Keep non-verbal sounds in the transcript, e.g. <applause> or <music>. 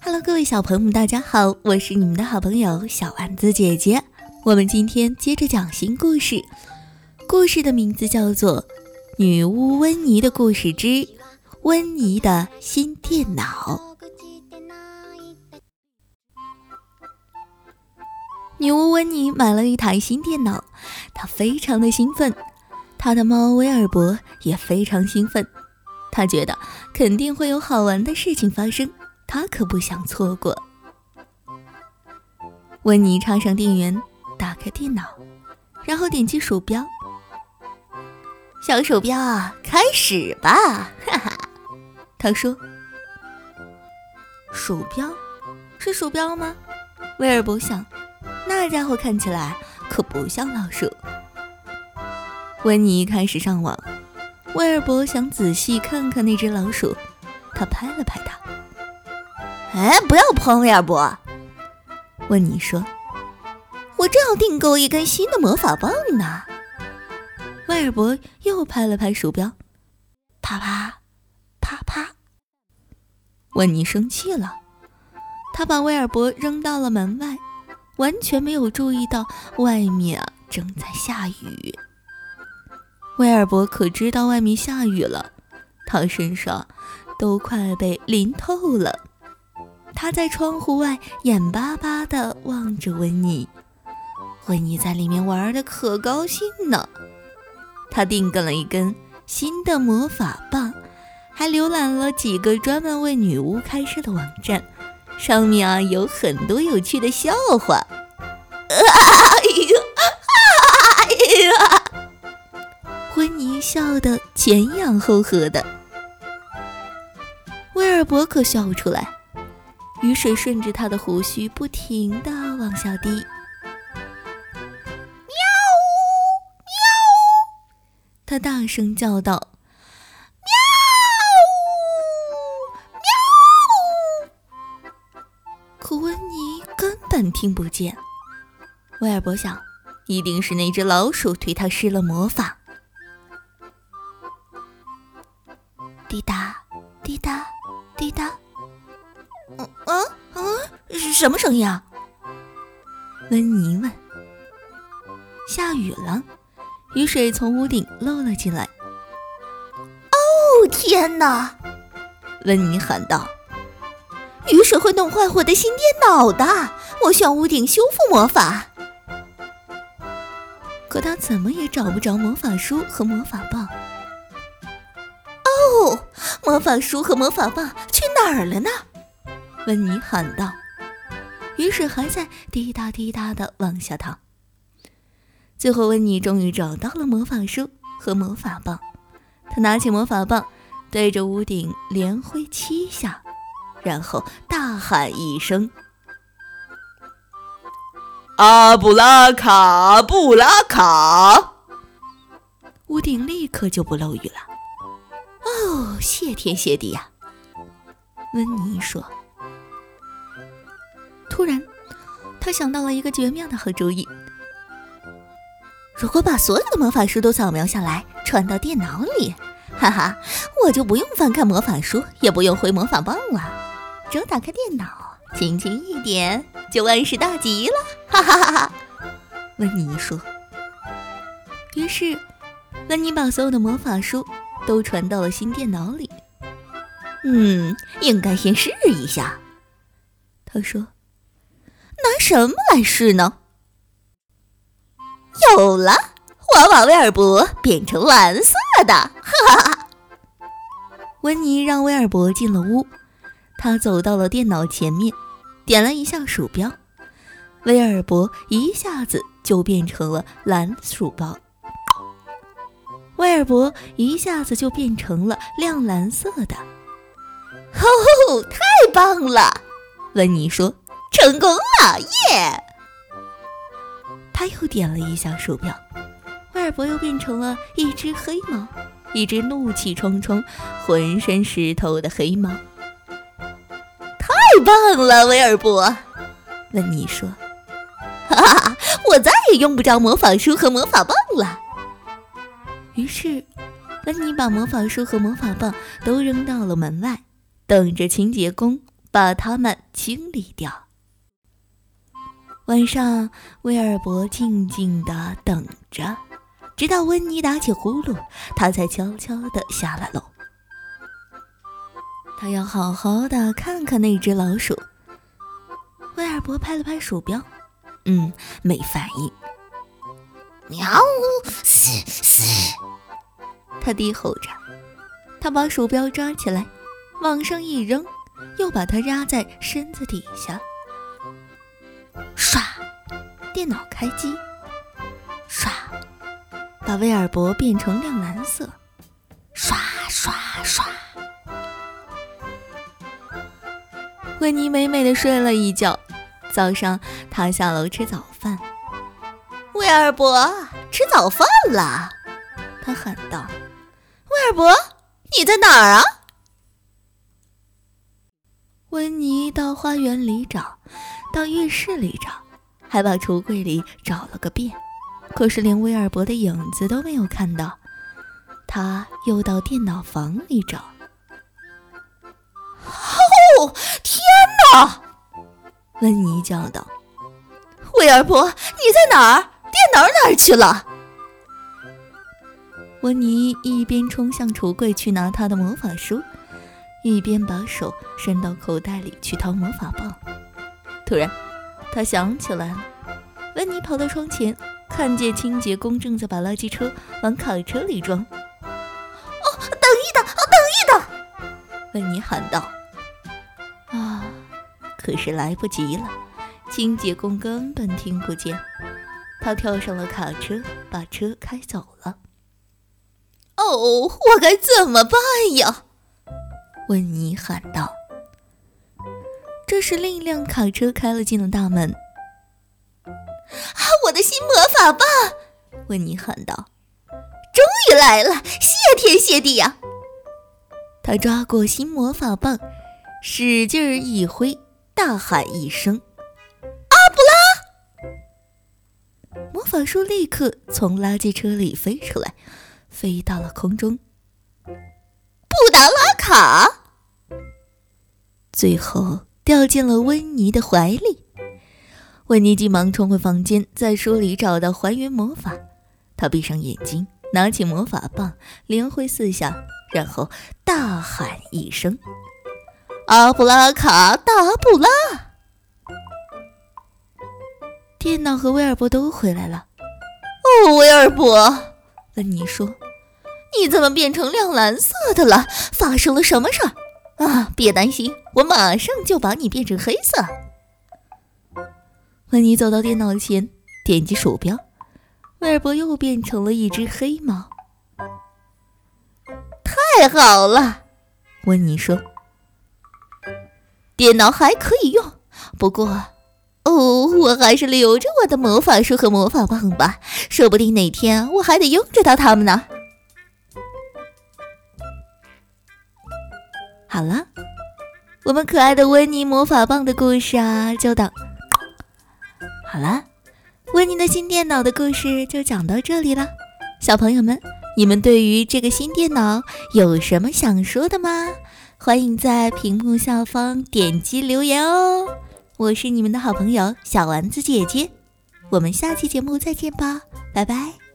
Hello，各位小朋友们，大家好，我是你们的好朋友小丸子姐姐。我们今天接着讲新故事，故事的名字叫做《女巫温妮的故事之温妮的新电脑》。女巫温妮买了一台新电脑，她非常的兴奋，他的猫威尔伯也非常兴奋，他觉得肯定会有好玩的事情发生。他可不想错过。温妮插上电源，打开电脑，然后点击鼠标。小鼠标啊，开始吧！哈哈，他说。鼠标是鼠标吗？威尔伯想，那家伙看起来可不像老鼠。温妮开始上网，威尔伯想仔细看看那只老鼠，他拍了拍它。哎，不要碰威尔伯！温妮说：“我正要订购一根新的魔法棒呢。”威尔伯又拍了拍鼠标，啪啪啪啪。温妮生气了，他把威尔伯扔到了门外，完全没有注意到外面啊正在下雨。威尔伯可知道外面下雨了，他身上都快被淋透了。他在窗户外眼巴巴地望着温妮，温妮在里面玩的可高兴呢。他订购了一根新的魔法棒，还浏览了几个专门为女巫开设的网站，上面啊有很多有趣的笑话。哎 <laughs> 笑得前仰后合的，威尔伯可笑不出来。雨水顺着他的胡须不停地往下滴。喵呜喵呜！他大声叫道：“喵呜喵呜！”可温妮根本听不见。威尔伯想，一定是那只老鼠对他施了魔法。滴答滴答滴答。嗯嗯嗯，什么声音啊？温妮问。下雨了，雨水从屋顶漏了进来。哦天哪！温妮喊道：“雨水会弄坏我的新电脑的，我需要屋顶修复魔法。”可他怎么也找不着魔法书和魔法棒。哦，魔法书和魔法棒去哪儿了呢？温妮喊道：“雨水还在滴答滴答的往下淌。”最后，温妮终于找到了魔法书和魔法棒。他拿起魔法棒，对着屋顶连挥七下，然后大喊一声：“阿布拉卡布拉卡！”屋顶立刻就不漏雨了。哦，谢天谢地呀！温妮说。突然，他想到了一个绝妙的好主意。如果把所有的魔法书都扫描下来，传到电脑里，哈哈，我就不用翻看魔法书，也不用挥魔法棒了。只要打开电脑，轻轻一点，就万事大吉了。哈哈哈哈！温妮说。于是，温妮把所有的魔法书都传到了新电脑里。嗯，应该先试一下。他说。拿什么来试呢？有了，我把威尔伯变成蓝色的！哈哈哈。温妮让威尔伯进了屋，他走到了电脑前面，点了一下鼠标，威尔伯一下子就变成了蓝鼠标。威尔伯一下子就变成了亮蓝色的。哦，太棒了！温妮说。成功了，耶！他又点了一下鼠标，威尔伯又变成了一只黑猫，一只怒气冲冲、浑身湿透的黑猫。太棒了，威尔伯！温妮说：“哈哈，我再也用不着魔法书和魔法棒了。”于是，温妮把魔法书和魔法棒都扔到了门外，等着清洁工把它们清理掉。晚上，威尔伯静静地等着，直到温妮打起呼噜，他才悄悄地下了楼。他要好好的看看那只老鼠。威尔伯拍了拍鼠标，嗯，没反应。喵，嘶嘶。他低吼着，他把鼠标抓起来，往上一扔，又把它压在身子底下。唰，电脑开机。唰，把威尔伯变成亮蓝色。刷刷刷。温妮美美的睡了一觉，早上他下楼吃早饭。威尔伯，吃早饭了，他喊道。威尔伯，你在哪儿啊？温妮到花园里找，到浴室里找，还把橱柜里找了个遍，可是连威尔伯的影子都没有看到。他又到电脑房里找。哦，天哪！温妮叫道：“威尔伯，你在哪儿？电脑哪儿去了？”温妮一边冲向橱柜去拿他的魔法书，一边把手伸到口袋里去掏魔法棒。突然，他想起来了。温妮跑到窗前，看见清洁工正在把垃圾车往卡车里装。“哦，等一等，哦，等一等！”温妮喊道。啊，可是来不及了，清洁工根本听不见。他跳上了卡车，把车开走了。哦，我该怎么办呀？温妮喊道。这时，另一辆卡车开了进了大门。啊，我的新魔法棒！温妮喊道：“终于来了，谢天谢地呀！”他抓过新魔法棒，使劲儿一挥，大喊一声：“阿布拉！”魔法书立刻从垃圾车里飞出来。飞到了空中，布达拉卡，最后掉进了温妮的怀里。温妮急忙冲回房间，在书里找到还原魔法。他闭上眼睛，拿起魔法棒，连挥四下，然后大喊一声：“阿布拉卡达布拉！”电脑和威尔伯都回来了。哦，威尔伯。温妮说：“你怎么变成亮蓝色的了？发生了什么事儿？啊，别担心，我马上就把你变成黑色。”温妮走到电脑前，点击鼠标，威尔伯又变成了一只黑猫。太好了，温妮说：“电脑还可以用，不过……”哦，我还是留着我的魔法书和魔法棒吧，说不定哪天我还得用着到它们呢。好了，我们可爱的温妮魔法棒的故事啊，就到好了。温妮的新电脑的故事就讲到这里了。小朋友们，你们对于这个新电脑有什么想说的吗？欢迎在屏幕下方点击留言哦。我是你们的好朋友小丸子姐姐，我们下期节目再见吧，拜拜。